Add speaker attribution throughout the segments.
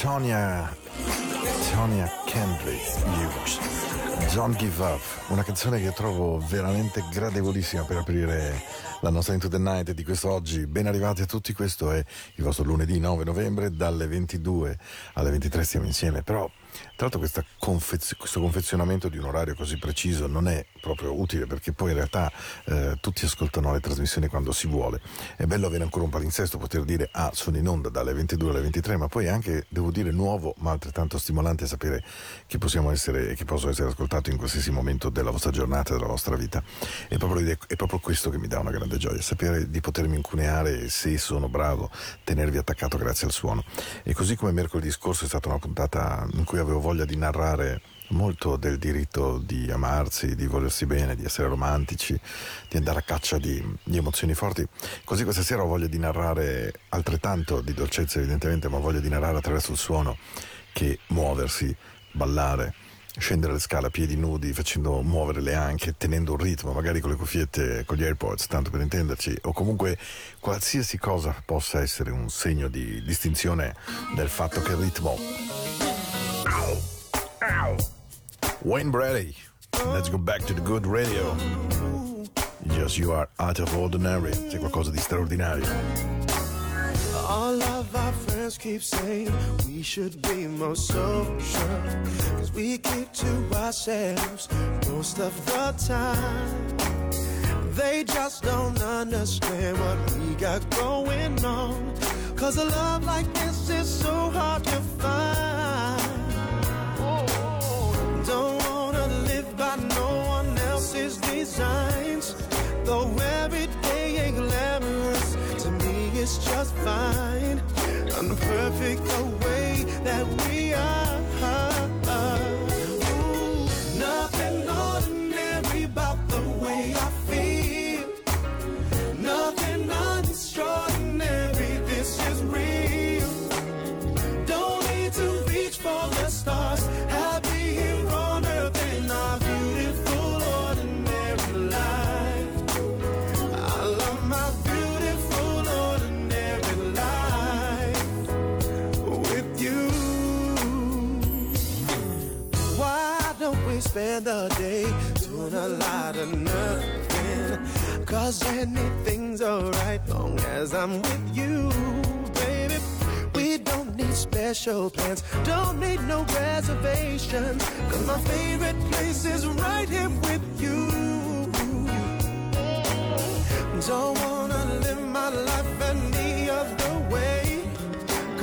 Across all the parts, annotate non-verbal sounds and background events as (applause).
Speaker 1: Tonya Tonya Kendrick Hughes. Don't Give Up una canzone che trovo veramente gradevolissima per aprire la nostra Into the Night di questo oggi. Ben arrivati a tutti questo è il vostro lunedì 9 novembre dalle 22 alle 23 stiamo insieme però tra l'altro confez- questo confezionamento di un orario così preciso non è proprio utile perché poi in realtà eh, tutti ascoltano le trasmissioni quando si vuole. È bello avere ancora un palinsesto, poter dire ah sono in onda dalle 22 alle 23, ma poi anche, devo dire, nuovo ma altrettanto stimolante sapere che possiamo essere e che posso essere ascoltato in qualsiasi momento della vostra giornata della vostra vita. È proprio, è proprio questo che mi dà una grande gioia, sapere di potermi incuneare se sono bravo, tenervi attaccato grazie al suono. E così come mercoledì scorso è stata una puntata in cui avevo voglia di narrare molto del diritto di amarsi, di volersi bene, di essere romantici, di andare a caccia di, di, emozioni forti. Così questa sera ho voglia di narrare altrettanto di dolcezza evidentemente, ma voglia di narrare attraverso il suono che muoversi, ballare, scendere le scale a piedi nudi, facendo muovere le anche, tenendo un ritmo, magari con le cuffiette, con gli AirPods, tanto per intenderci, o comunque qualsiasi cosa possa essere un segno di distinzione del fatto che il ritmo Ow. Wayne Brady. Let's go back to the good radio. Just you are out of ordinary. C'è qualcosa di straordinario.
Speaker 2: All of our friends keep saying we should be more social. Cause we keep to ourselves most of the time. They just don't understand what we got going on. Cause a love like this is so hard to find. Else's designs. Though every day ain't glamorous, to me it's just fine. Unperfect the spend the day doing a lot of nothing? Cause anything's alright long as I'm with you, baby. We don't need special plans, don't need no reservations. Cause my favorite place is right here with you. Don't wanna live my life way.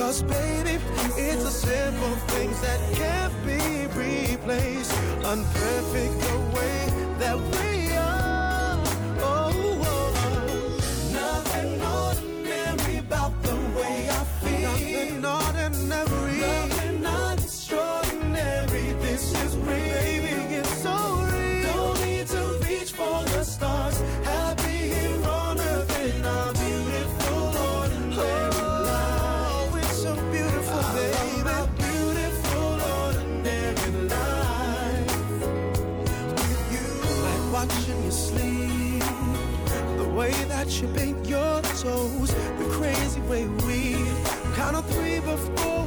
Speaker 2: Cause baby, it's the simple things that can't be replaced. Unperfect the way that we paint your toes. The crazy way we count on three before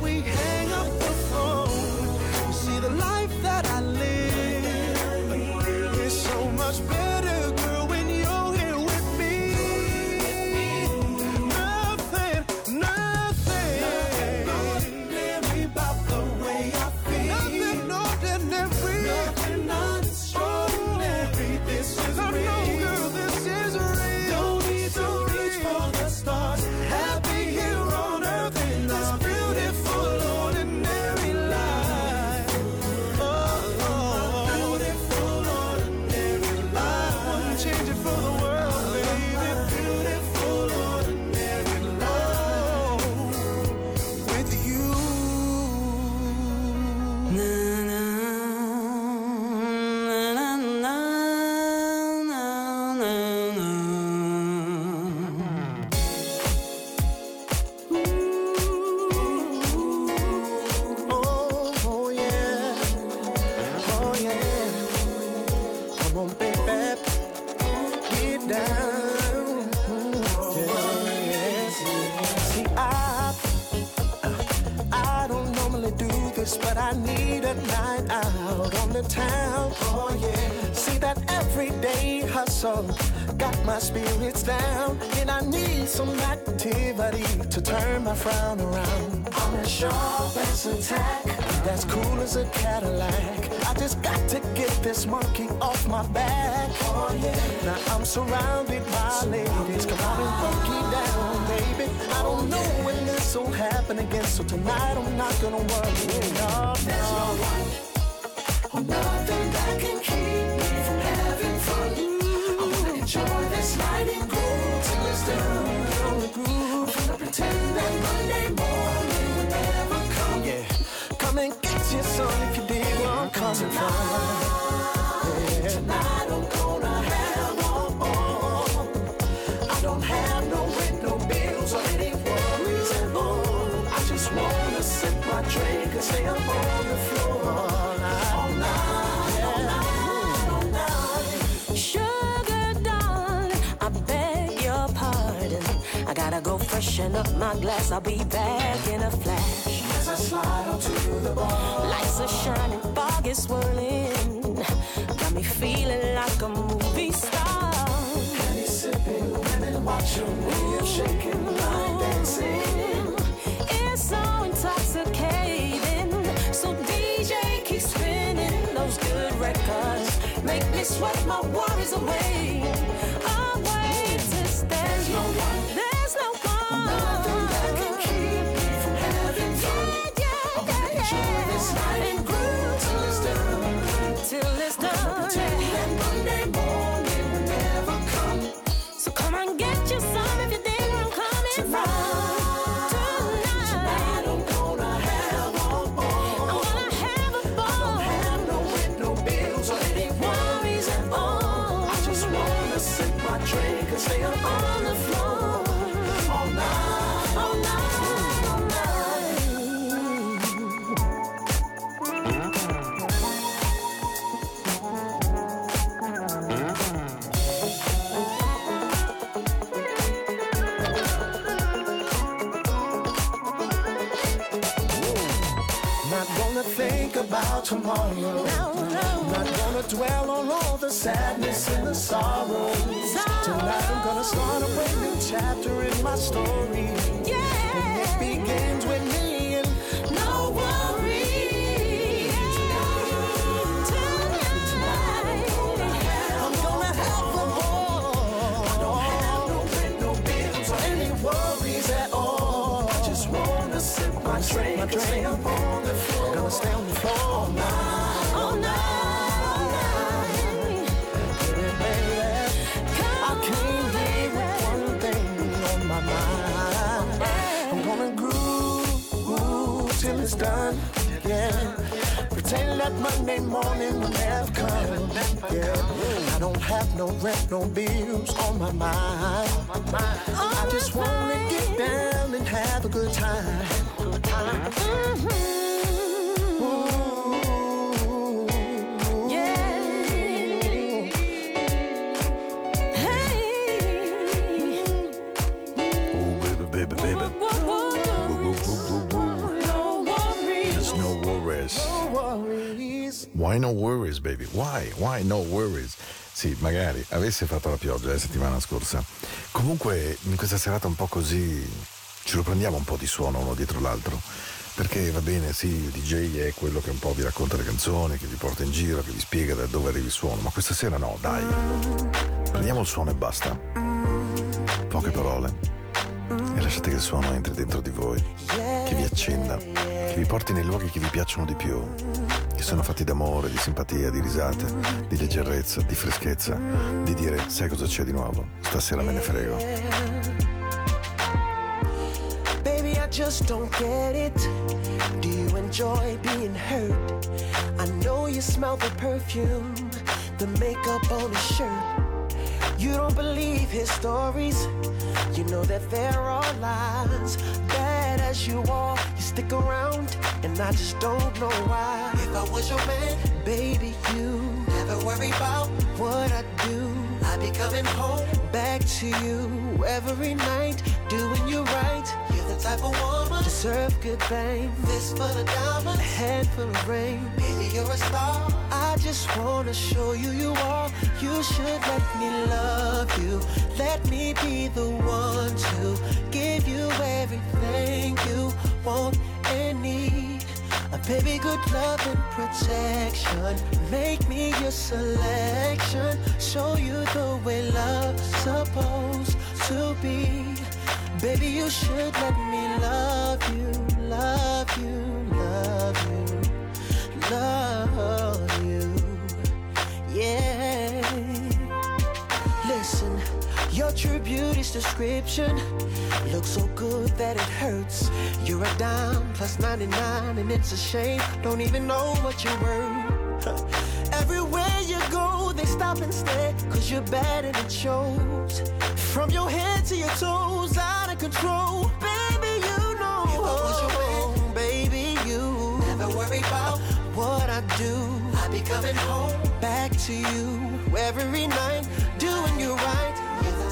Speaker 3: 난 got my spirits down, and I need some activity to turn my frown around. I'm as sharp as a tack, that's cool as a Cadillac. I just got to get this monkey off my back. Oh yeah. Now I'm surrounded by ladies. Come on and funky down, baby. I don't know when this will happen again, so tonight I'm not gonna worry. No, no Come and get your son if you dig where I'm coming from. Tonight gonna have. I don't have no rent, no bills, or any. I just wanna sip my drink and stay up on the floor
Speaker 4: freshen up my glass. I'll be back in a flash.
Speaker 3: As I slide onto the bar,
Speaker 4: Lights are shining, fog is swirling. Got me feeling like a movie star.
Speaker 3: he's sipping, women watching me, shaking, line dancing.
Speaker 4: It's so intoxicating. So DJ keep spinning those good records. Make me sweat my worries. Away
Speaker 3: tomorrow.
Speaker 4: No, no.
Speaker 3: Not gonna dwell on all the sadness and the sorrow. Tonight I'm gonna start a brand new chapter in my story. And it begins with me drink, stay up on the floor. Gonna stay on the floor all night,
Speaker 4: All night, all night.
Speaker 3: baby. I came here with one thing on my mind. Gonna groove, groove till it's done. Yeah. Pretend that Monday morning will never come. Yeah. I don't have no rent, no bills on my mind. I just wanna get down and have a good time. Ooh.
Speaker 1: Why no worries, baby? Why? Why no worries? Sì, magari avesse fatto la pioggia la settimana scorsa. Comunque, in questa serata un po' così ce lo prendiamo un po' di suono uno dietro l'altro. Perché va bene, sì, il DJ è quello che un po' vi racconta le canzoni, che vi porta in giro, che vi spiega da dove arrivi il suono. Ma questa sera no, dai. Prendiamo il suono e basta. Poche parole. E lasciate che il suono entri dentro di voi, che vi accenda, che vi porti nei luoghi che vi piacciono di più, che sono fatti d'amore, di simpatia, di risate, di leggerezza, di freschezza, di dire sai cosa c'è di nuovo, stasera me ne frego.
Speaker 3: Baby, I just don't get it. Do you enjoy being hurt? I know you smell the perfume, the makeup on his shirt. You don't believe his stories. You know that there are lies. Bad as you are, you stick around, and I just don't know why. If I was your man, baby, you never worry about what I do. I I be coming home back to you every night, doing you right. You're the type of woman deserve good things. This for the diamonds, a handful of rain. Baby, you're a star. I just wanna show you you are. You should let me love you. Let me be the baby, good love and protection. Make me your selection. Show you the way love's supposed to be. Baby, you should let me love beauty's description looks so good that it hurts. You're a dime plus 99, and it's a shame. Don't even know what you're worth. (laughs) Everywhere you go, they stop and stare, cause you're bad and it shows. From your head to your toes, out of control. Baby, you know. Oh, baby, you never worry about what I do. I'll be coming home back to you every night, doing you right.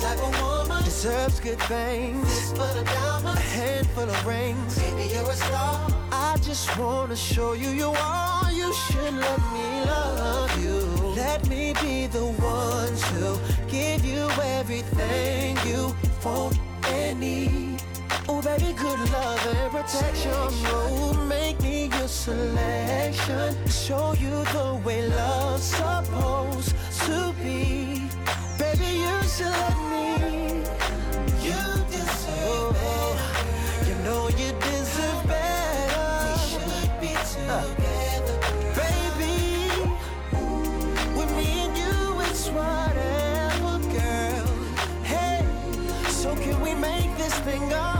Speaker 3: Type of woman deserves good things. For the diamonds, a handful of rings. Baby, you're a star. I just wanna show you you are. You should let me love you. Let me be the one to give you everything you want and need. Oh, baby, good love and protection. Oh, make me your selection. Show you the way love's supposed to be. Should me. You deserve better. You know you deserve better. We should be together, baby. With me and you, it's whatever, girl. Hey, so can we make this thing us?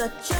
Speaker 4: Such a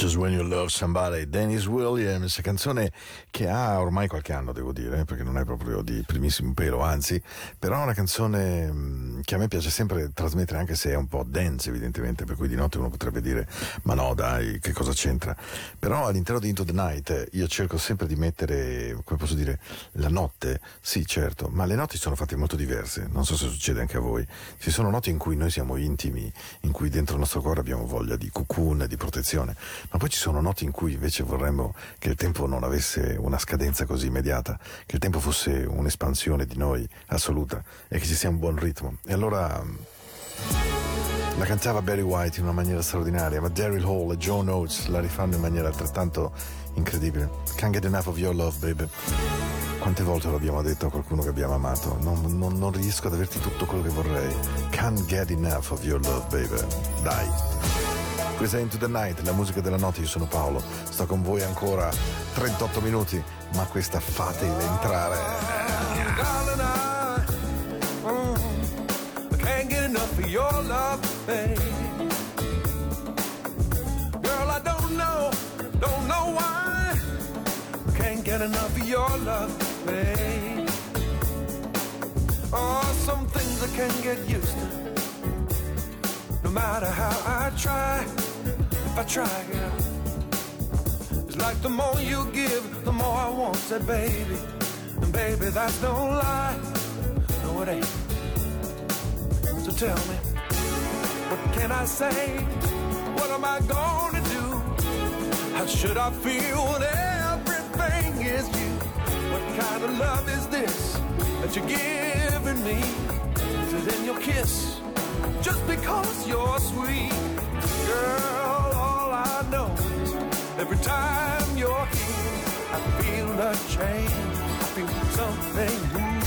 Speaker 4: Just When You Love Somebody,
Speaker 1: Dennis Williams, canzone che ha ormai qualche anno, devo dire, eh, perché non è proprio di primissimo pelo, anzi, però è una canzone mh, che a me piace sempre trasmettere, anche se è un po' dance, evidentemente, per cui di notte uno potrebbe dire, ma no, dai, che cosa c'entra? Però all'interno di Into the Night io cerco sempre di mettere, come posso dire, la notte, sì, certo, ma le notti sono fatte molto diverse, non so se succede anche a voi. Ci sono notti in cui noi siamo intimi, in cui dentro il nostro cuore abbiamo voglia di cocoon, di protezione, ma poi ci sono notti in cui invece vorremmo che il tempo non avesse una scadenza così immediata, che il tempo fosse un'espansione di noi assoluta e che ci sia un buon ritmo. E allora la cantava Barry White in una maniera straordinaria, ma Daryl Hall e Joe Notes la rifanno in maniera altrettanto incredibile. Can't get enough of your love, baby. Quante volte lo abbiamo detto a qualcuno che abbiamo amato? Non, non- non riesco ad averti tutto quello che vorrei. Can't get enough of your love, baby. Dai. Questa è Into the Night, la musica della notte, io sono Paolo, sto con voi ancora 38 minuti, ma questa fatela entrare.
Speaker 5: Girl, I don't know, don't know why. Can't get enough of your love, babe. Oh, some things I can't get used to. no matter how I try. If I try. It's like the more you give, the more I want, said baby. And baby, that's no lie. No, it ain't. So tell me, what can I say? What am I gonna do? How should I feel when everything is you? What kind of love is this that you're giving me? Is it in your kiss? Just because you're sweet, girl, know every time you're here, I feel a change. I feel something new.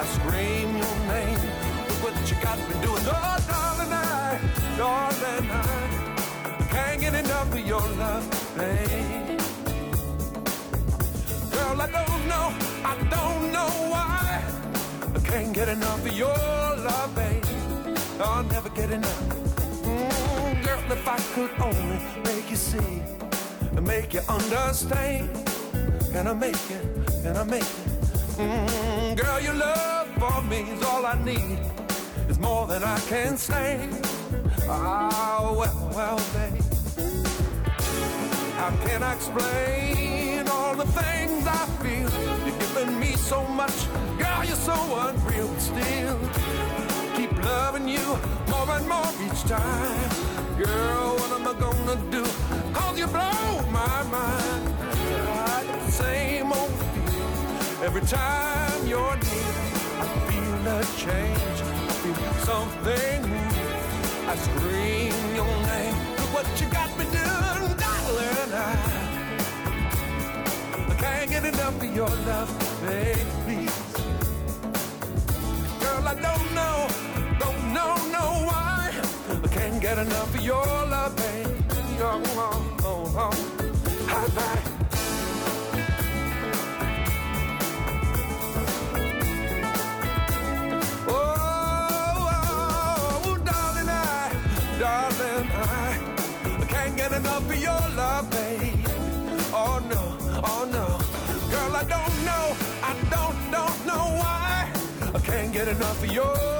Speaker 5: I scream your name. Look what you got me doing. Oh, darling, I, darling, I can't get enough of your love, babe. Girl, I don't know, I don't know why. I can't get enough of your love, babe. I'll never get enough. If I could only make you see and make you understand. Can I make it? Can I make it? Mm, girl, your love for me is all I need. It's more than I can stand. Ah, well, well, babe. How can I explain all the things I feel? You're giving me so much, girl, you're so unreal. Still, keep loving you more and more each time. Girl, what am I gonna do? Cause you blow my mind. I the same old feeling every time you're near. I feel a change, I feel something new. I scream your name. Look what you got me doing, darling. I, I can't get enough of your love, baby. Girl, I don't know, don't know. I can't get enough of your love, baby. Oh, oh, oh, oh. Hi-bye. Oh, oh, darling, I, darling, I can't get enough of your love, babe. Oh no, oh no, girl, I don't know, I don't, don't know why. I can't get enough of your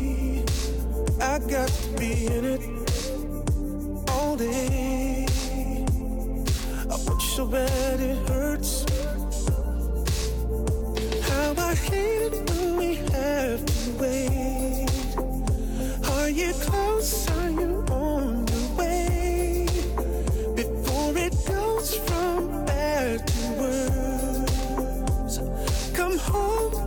Speaker 5: I
Speaker 2: got to be in it all day. I want you so bad it hurts. How I hate it when we have to wait. Are you close? Are you on your way? Before it goes from bad to worse. Come home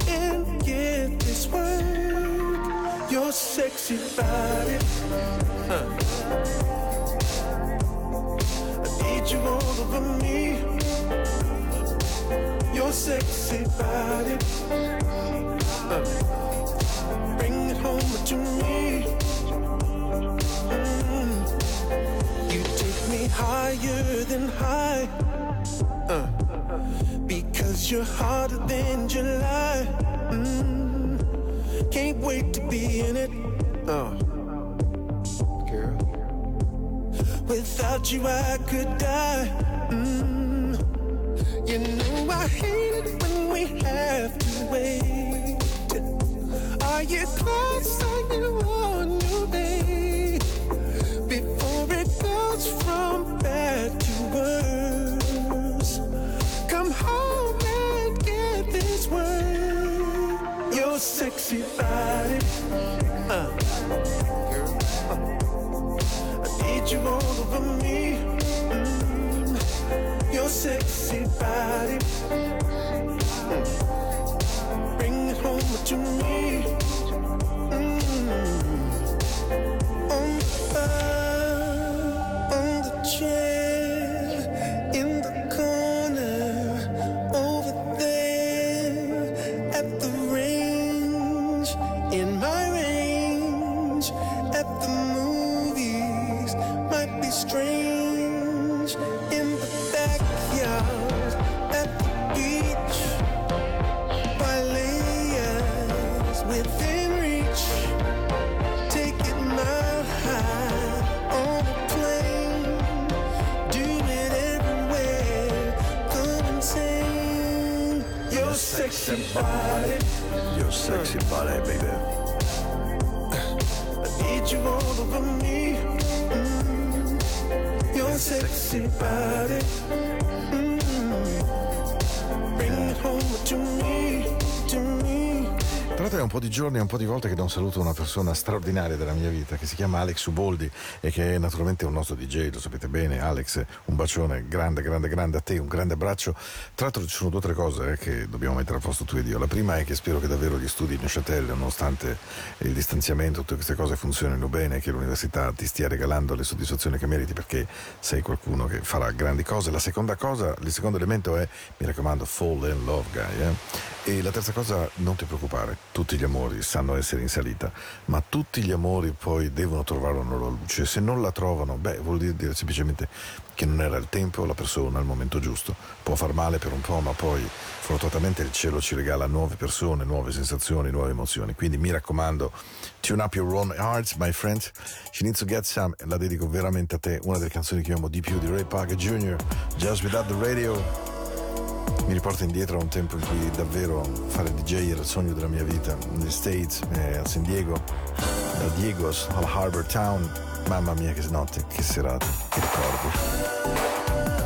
Speaker 2: sexy body. huh. I need you all over me. Your sexy body. huh. Bring it home to me. Mm. You take me higher than high. Uh, because you're hotter than July. Mm. Can't wait to be in it. Oh. Girl. Without you, I could die. Mm. You know I hate it when we have to wait. Are you close? Are you on your way? Before it goes from bad to worse. Come home and get this word. Your sexy body. Uh. I need you all over me. Mm. Your sexy body. Mm. Bring it home to me.
Speaker 1: Un po' di giorni e un po' di volte che do un saluto una persona straordinaria della mia vita che si chiama Alex Uboldi e che è naturalmente un nostro DJ, lo sapete bene. Alex, un bacione grande, grande, grande a te, un grande abbraccio. Tra l'altro ci sono due o tre cose eh, che dobbiamo mettere a posto tu ed io. La prima è che spero che davvero gli studi in Neuchâtel, nonostante il distanziamento, tutte queste cose funzionino bene, che l'università ti stia regalando le soddisfazioni che meriti perché sei qualcuno che farà grandi cose. La seconda cosa, il secondo elemento è, mi raccomando, fall in love guy. eh. E la terza cosa, non ti preoccupare, tutti gli amori sanno essere in salita, ma tutti gli amori poi devono trovare una loro luce. Se non la trovano, beh, vuol dire, dire semplicemente che non era il tempo, la persona, il momento giusto. Può far male per un po', ma poi fortunatamente il cielo ci regala nuove persone, nuove sensazioni, nuove emozioni. Quindi mi raccomando, tune up your own hearts, my friend. She needs to get some, la dedico veramente a te, una delle canzoni che amo di più di Ray Parker Jr., Just Without the Radio. Mi riporta indietro a un tempo in cui davvero fare DJ era il sogno della mia vita. Negli States, eh, a San Diego, da Diegos al Harbor Town. Mamma mia che notte, che serate, che ricordi.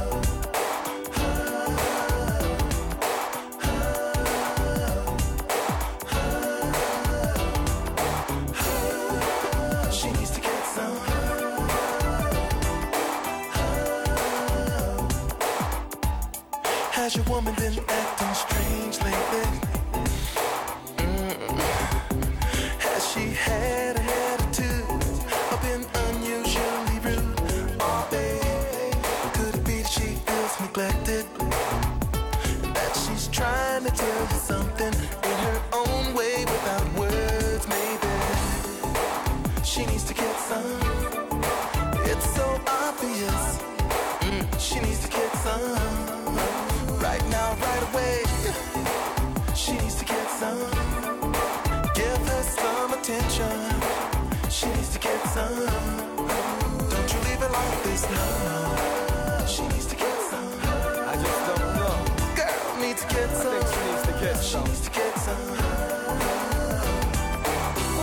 Speaker 6: Needs to get some.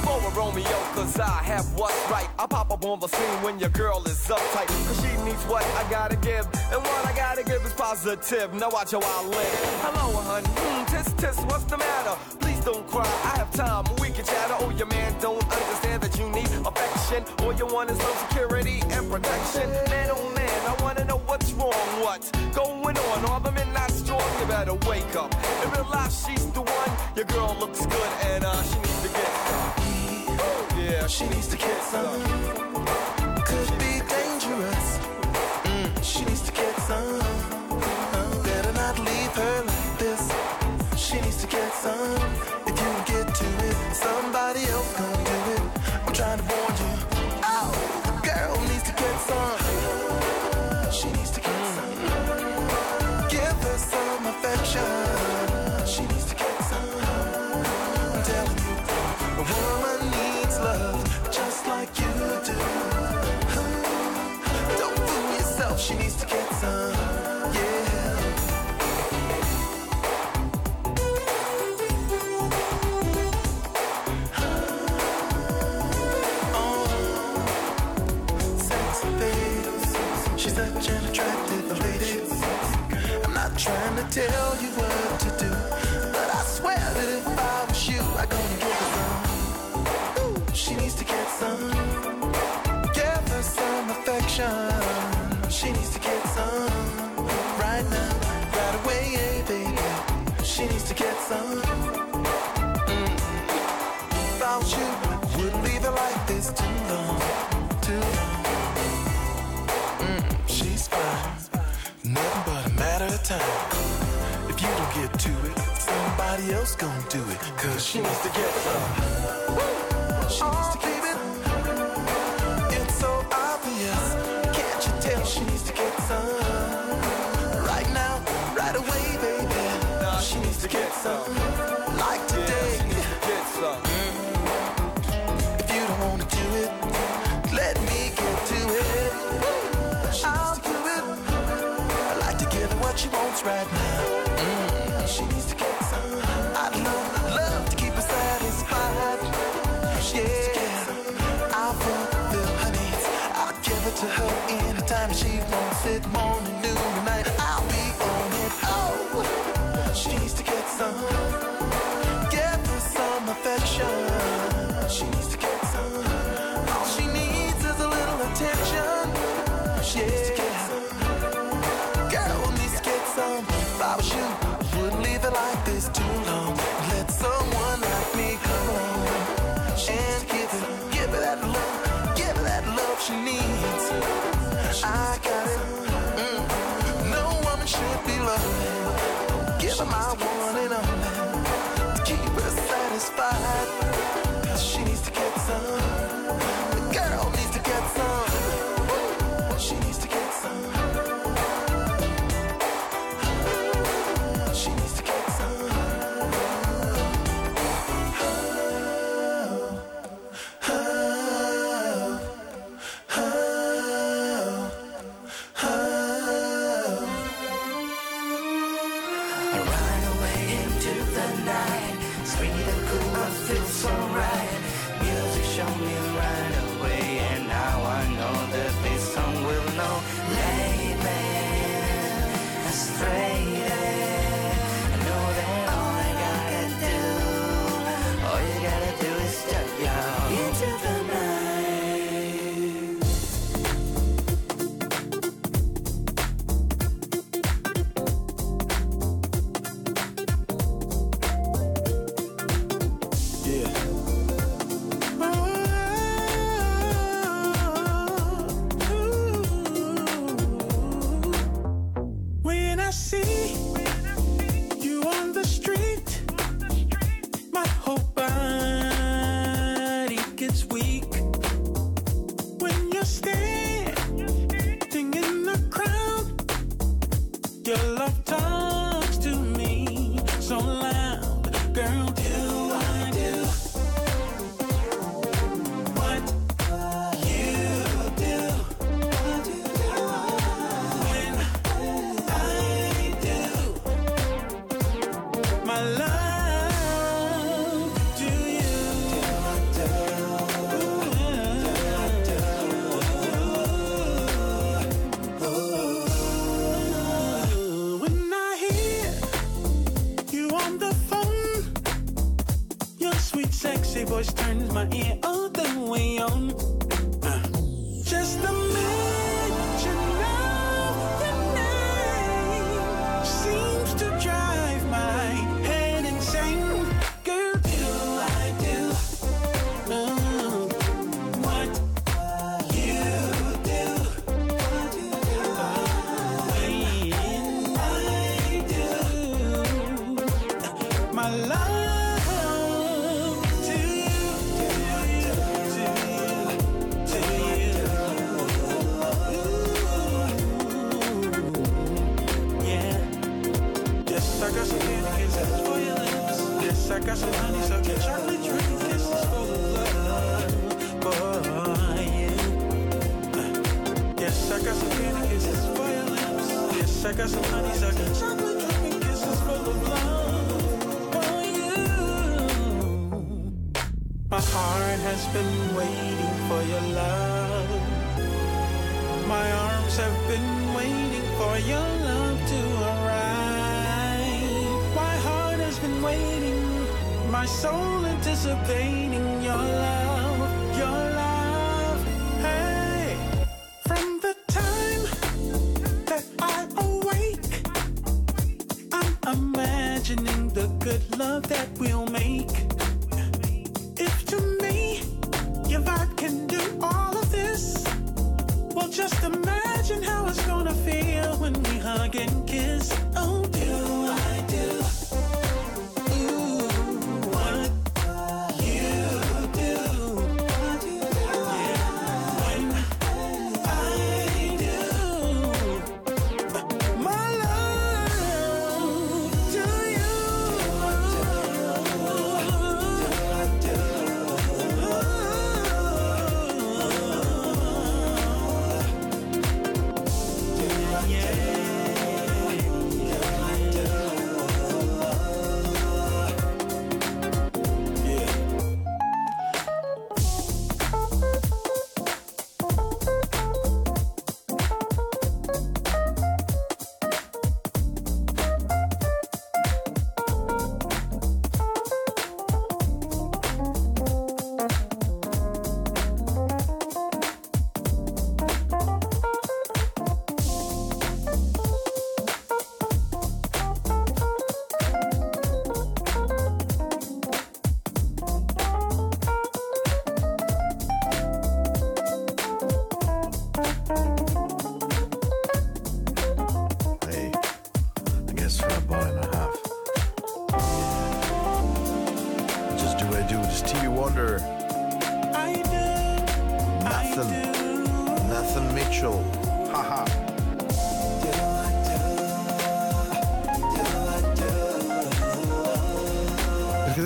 Speaker 7: over, Romeo, cause I have what's right. I pop up on the scene when your girl is uptight. Cause she needs what I gotta give. And what I gotta give is positive. Now watch how I live. Hello, hun. Hmm, tis, tis, what's the matter? Please don't cry. I have time. We can chatter. Oh, your man don't understand that you need affection. All you want is some security and protection. Man, oh I wanna know what's wrong. What's going on? All the men not strong. You better wake up and realize she's the one. Your girl looks good and uh, she needs to get some. Yeah,
Speaker 8: She needs to get some. Could be dangerous. Mm, she needs to get some. Better not leave her like this. She needs to get some. Tell you what to do, but I swear that if I was you, I'm gonna give her some. She needs to get some. Give her some affection. She needs to get some. Right now, right away, yeah, baby. She needs to get some. Mm. If I was you, I wouldn't leave it like this too long, too long. Mm, she's fine, nothing but a matter of time. If you don't get to it, somebody else gonna do it. Cause she needs to get some. She needs to get some. It's so obvious. Can't you tell she needs to get some? Right now, right away, baby. She needs to get some. What she wants right now. Mm, She needs to get some. I'd love, love to keep her satisfied. Yeah, I'll fulfill her needs. I'll give it to her anytime she wants it. Morning,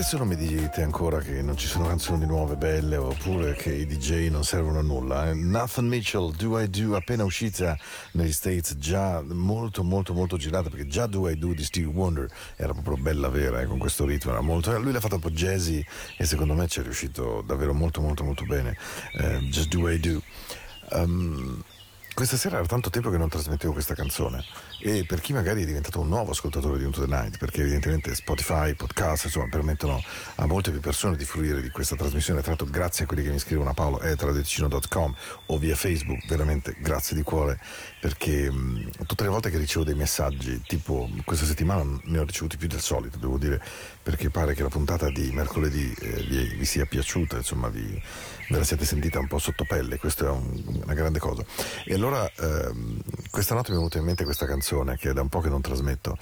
Speaker 1: Adesso non mi dite ancora che non ci sono canzoni nuove belle oppure che i DJ non servono a nulla. eh? Nathan Mitchell, Do I Do, appena uscita negli States, già molto molto molto girata perché già Do I Do di Stevie Wonder era proprio bella vera eh, con questo ritmo, era molto... lui l'ha fatto un po' jazzy e secondo me ci è riuscito davvero molto molto molto bene. Eh, Just Do I Do. Um, questa sera era tanto tempo che non trasmettevo questa canzone e per chi magari è diventato un nuovo ascoltatore di Into the Night, perché evidentemente Spotify, podcast, insomma, permettono a molte più persone di fruire di questa trasmissione, tra l'altro grazie a quelli che mi scrivono a paolo.traditicino.com o via Facebook, veramente grazie di cuore, perché mh, tutte le volte che ricevo dei messaggi, tipo questa settimana ne ho ricevuti più del solito, devo dire, perché pare che la puntata di mercoledì eh, vi, vi sia piaciuta, insomma, vi, ve la siete sentita un po' sotto pelle, questo è un- una grande cosa. E allora ehm, questa notte mi è venuta in mente questa canzone che è da un po' che non trasmetto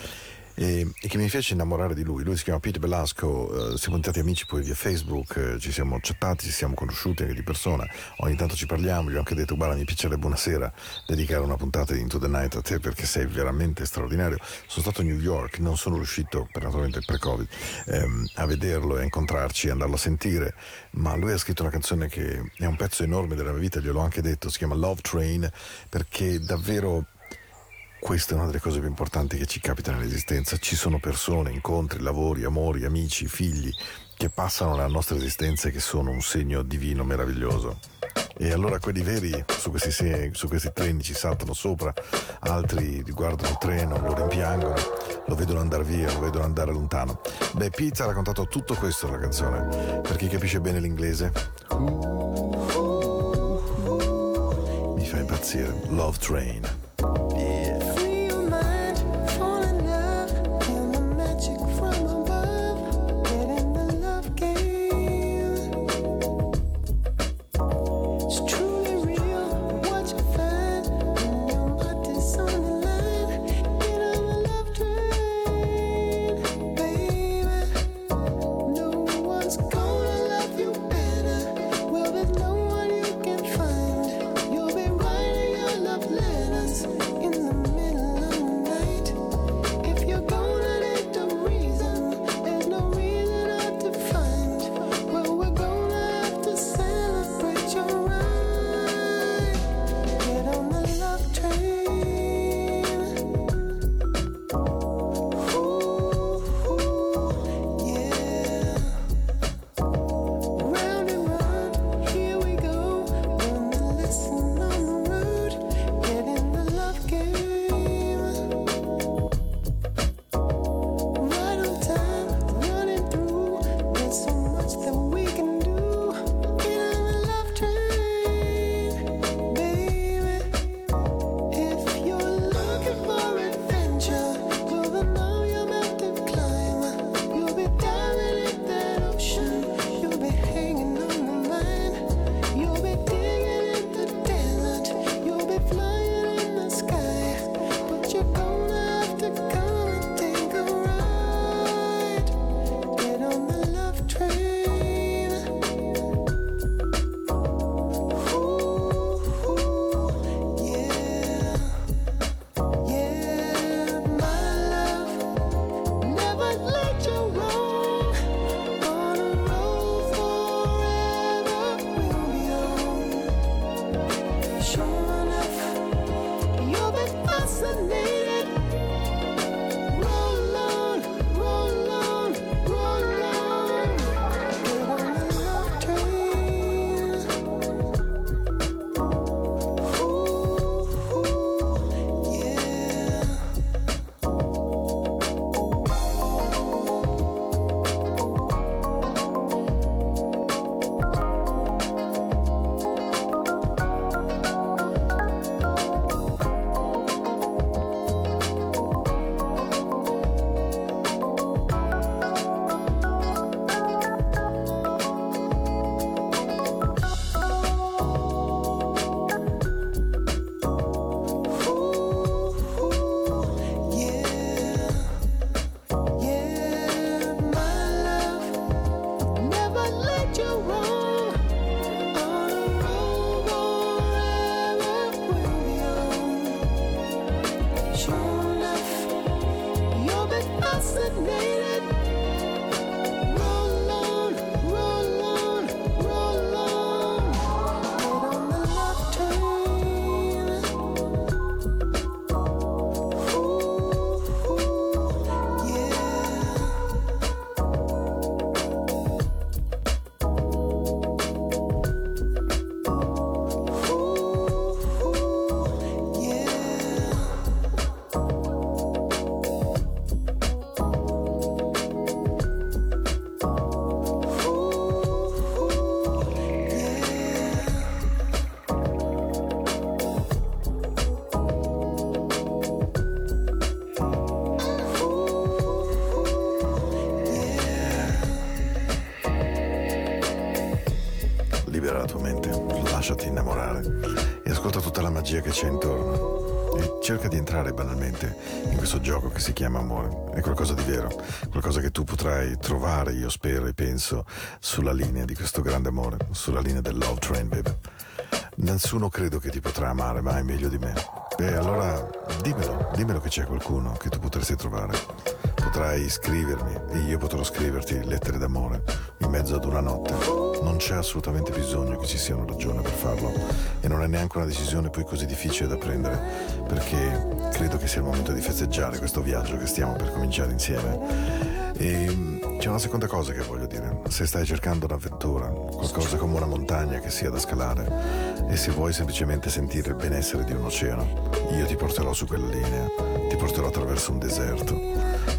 Speaker 1: e, e che mi fece innamorare di lui. Lui si chiama Pete Belasco, eh, siamo diventati amici poi via Facebook, eh, ci siamo chattati, ci siamo conosciuti anche di persona, ogni tanto ci parliamo, gli ho anche detto guarda mi piacerebbe buonasera dedicare una puntata di Into the Night a te perché sei veramente straordinario. Sono stato a New York, non sono riuscito, per naturalmente pre-Covid, ehm, a vederlo e a incontrarci e andarlo a sentire, ma lui ha scritto una canzone che è un pezzo enorme della mia vita, gliel'ho anche detto, si chiama Love Train, perché davvero questa è una delle cose più importanti che ci capita nell'esistenza. Ci sono persone, incontri, lavori, amori, amici, figli che passano nella nostra esistenza e che sono un segno divino meraviglioso. E allora quelli veri su questi, su questi treni ci saltano sopra, altri riguardano il treno, lo rimpiangono, lo vedono andare via, lo vedono andare lontano. Beh, Pete ha raccontato tutto questo nella canzone. Per chi capisce bene l'inglese, mi fa impazzire. Love Train. Questo gioco che si chiama amore. È qualcosa di vero, qualcosa che tu potrai trovare, io spero e penso, sulla linea di questo grande amore, sulla linea del love train, baby. Nessuno credo che ti potrà amare mai meglio di me. Beh, allora dimmelo, dimmelo che c'è qualcuno che tu potresti trovare. Potrai scrivermi e io potrò scriverti lettere d'amore in mezzo ad una notte. Non c'è assolutamente bisogno che ci sia una ragione per farlo e non è neanche una decisione poi così difficile da prendere perché credo che sia il momento di festeggiare questo viaggio che stiamo per cominciare insieme. E mm, c'è una seconda cosa che voglio dire. Se stai cercando un'avventura, qualcosa come una montagna che sia da scalare, e se vuoi semplicemente sentire il benessere di un oceano, io ti porterò su quella linea, ti porterò attraverso un deserto,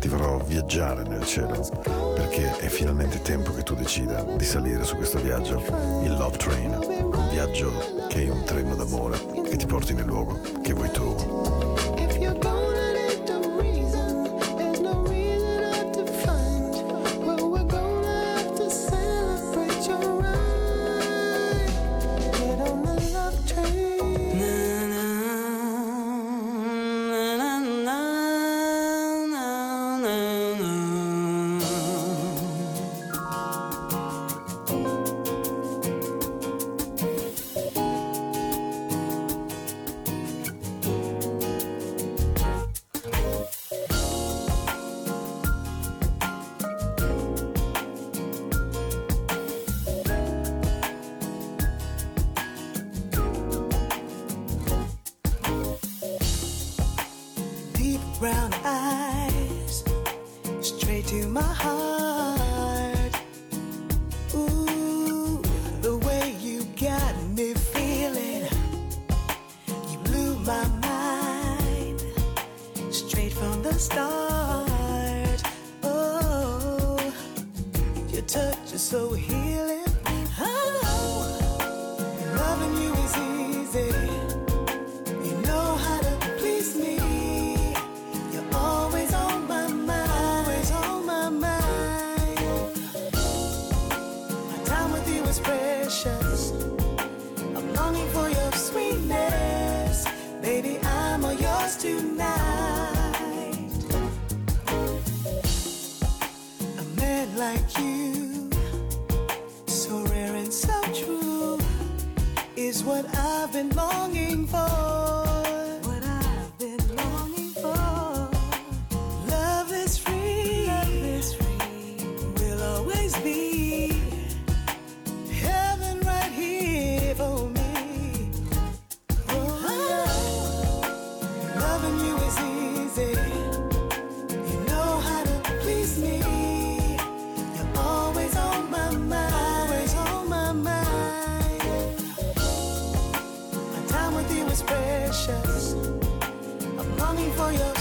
Speaker 1: ti farò viaggiare nel cielo, perché è finalmente tempo che tu decida di salire su questo viaggio, il Love Train, un viaggio che è un treno d'amore che ti porti nel luogo che vuoi tu.
Speaker 3: Longing for your sweetness. Baby, I'm all yours tonight. A man like you, so rare and so true is what I've been longing for. For your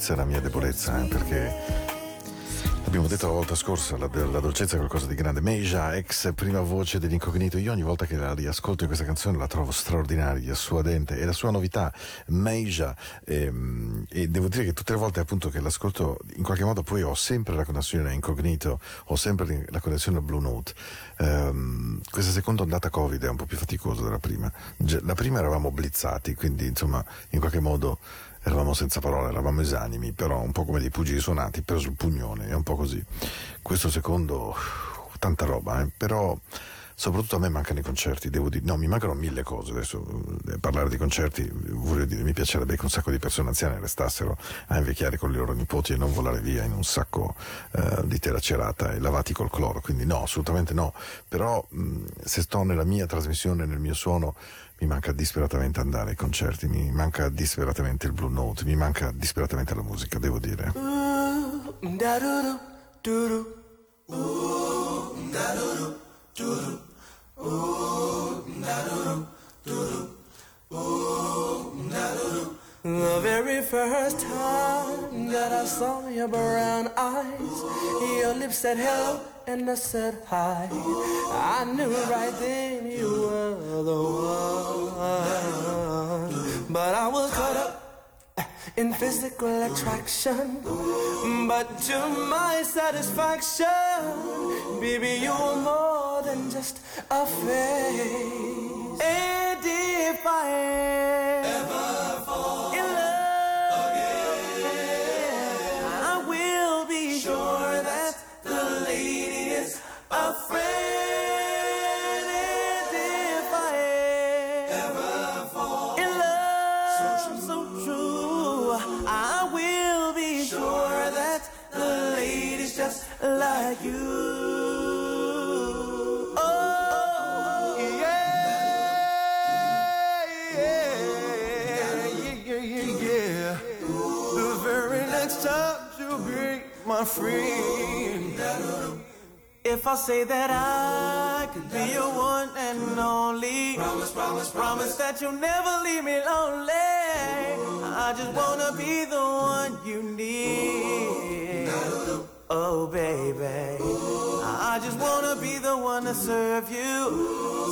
Speaker 1: dolcezza è la mia debolezza, eh, perché Abbiamo detto la volta scorsa, la, la dolcezza è qualcosa di grande. Meija, ex prima voce dell'incognito, io ogni volta che la riascolto in questa canzone la trovo straordinaria, suadente e la sua novità, Meija, ehm, e devo dire che tutte le volte appunto che l'ascolto, in qualche modo poi ho sempre la connessione incognito, ho sempre la connessione Blue Note. Ehm, questa seconda ondata Covid è un po' più faticosa della prima. La prima eravamo blizzati, quindi insomma in qualche modo eravamo senza parole, eravamo esanimi, però un po' come dei pugili suonati, preso il pugnone, è un po' così. Questo secondo, tanta roba, eh, però soprattutto a me mancano i concerti, devo dire, no, mi mancano mille cose, adesso eh, parlare di concerti, voglio dire, mi piacerebbe che un sacco di persone anziane restassero a invecchiare con i loro nipoti e non volare via in un sacco eh, di tela cerata e lavati col cloro, quindi no, assolutamente no, però mh, se sto nella mia trasmissione, nel mio suono, mi manca disperatamente andare ai concerti, mi manca disperatamente il Blue Note, mi manca disperatamente la musica, devo dire.
Speaker 9: The your brown eyes, your lips said hello and I said hi. I knew right then you were the one. But I was caught up in physical attraction. But to my satisfaction, baby, you're more than just a face. And if I ever my friend. If I say that I could be your one and only, promise, promise, promise that you'll never leave me lonely. I just wanna be the one you need. Oh, baby. I just wanna be the one to serve you.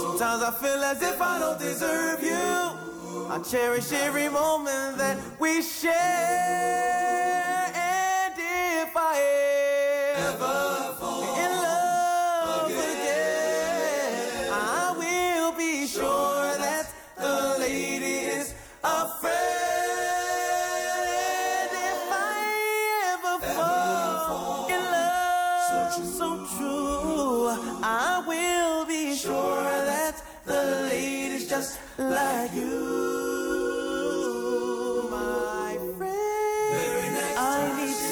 Speaker 9: Sometimes I feel as if I don't deserve you. I cherish every moment that we share.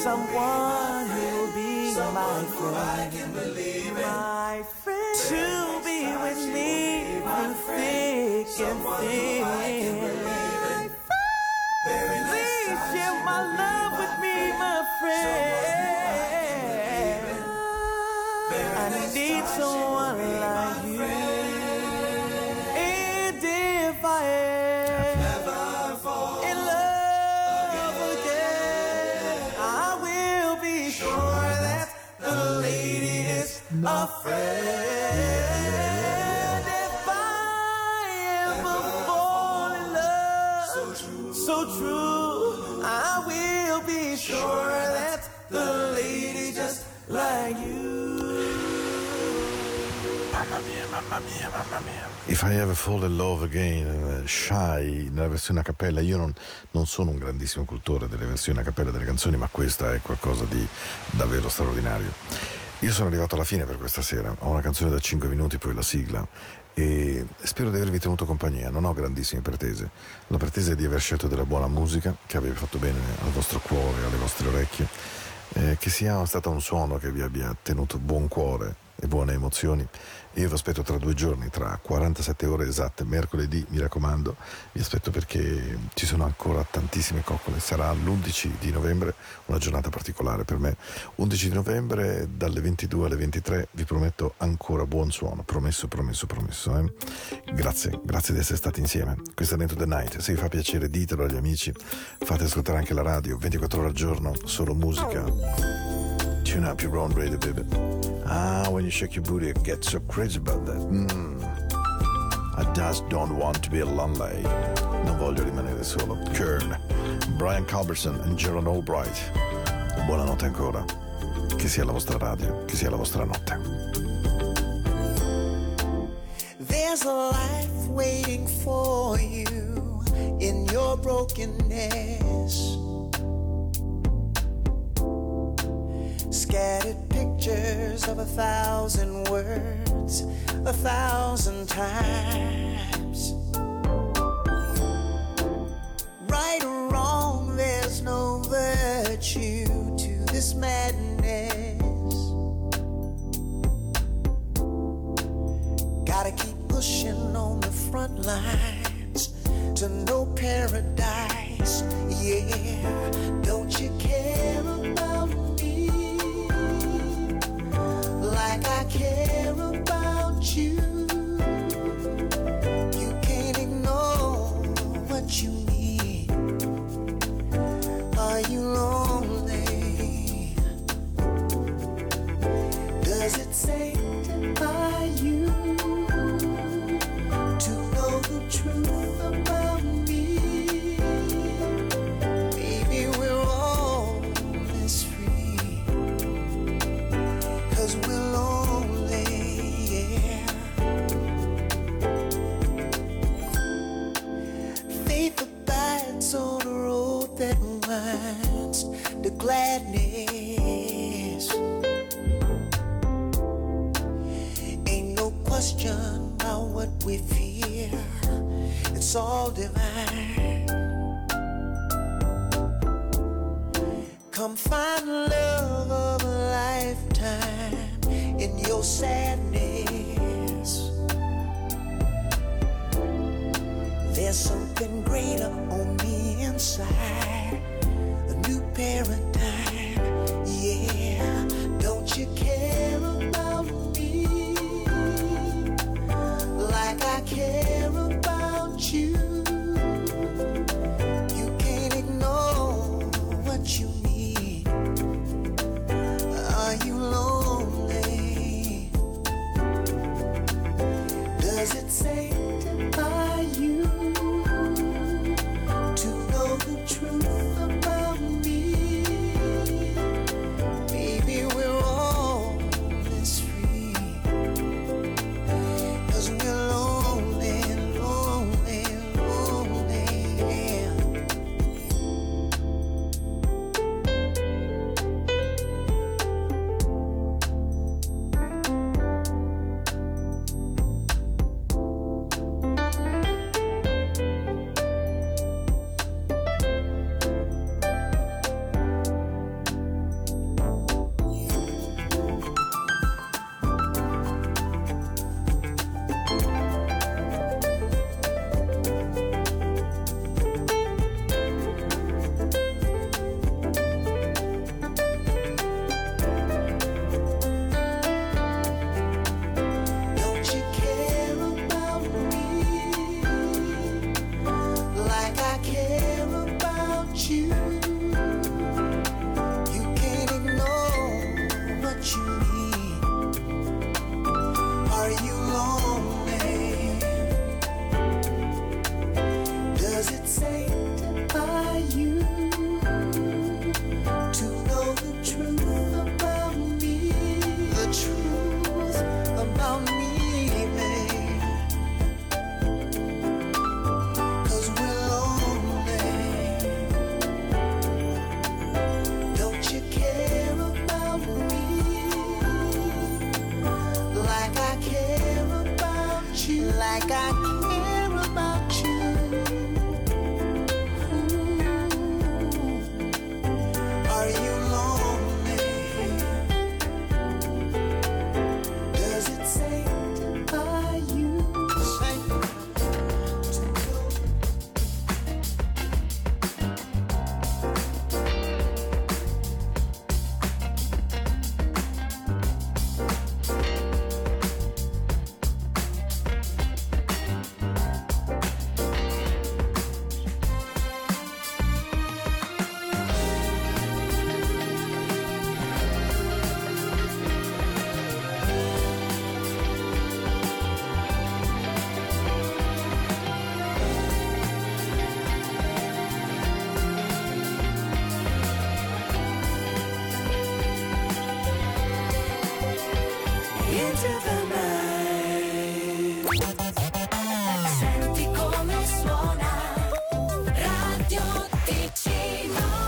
Speaker 9: Someone who'll be my friend. My friend to be with me through thick and thin. If I Ever Fall in Love Again,
Speaker 1: eh, Shy, nella versione a cappella, io non, non sono un grandissimo cultore delle versioni a cappella delle canzoni, ma questa è qualcosa di davvero straordinario. Io sono arrivato alla fine per questa sera, ho una canzone da 5 minuti, poi la sigla, e spero di avervi tenuto compagnia, non ho grandissime pretese. La pretesa è di aver scelto della buona musica, che abbia fatto bene al vostro cuore, alle vostre orecchie, eh, che sia stato un suono che vi abbia tenuto buon cuore e buone emozioni. Io vi aspetto tra due giorni, tra 47 ore esatte, mercoledì, mi raccomando, vi aspetto perché ci sono ancora tantissime coccole. Sarà l'11 di novembre, una giornata particolare per me. 11 di novembre dalle 22 alle 23 vi prometto ancora buon suono, promesso, promesso, promesso. Eh? Grazie, grazie di essere stati insieme. Questa è Dentro the Night, se vi fa piacere ditelo agli amici, fate ascoltare anche la radio, 24 ore al giorno, solo musica. Tune up your own radio, baby. Ah, when you shake your booty, get so crazy about that. Mm. I just don't want to be a lonely. Non voglio rimanere solo. Kern, Brian Culbertson e Gerald Albright. Buonanotte ancora. Che sia la vostra radio, che sia la vostra notte.
Speaker 3: There's a life waiting for you in your brokenness. Scattered pictures of a thousand words, a thousand times. Right or wrong, there's no virtue to this madness. Gotta keep pushing on the front lines to know that gladness. Ain't no what we fear. It's all divine. Come find love of a lifetime in your sadness. There's something greater on the inside, a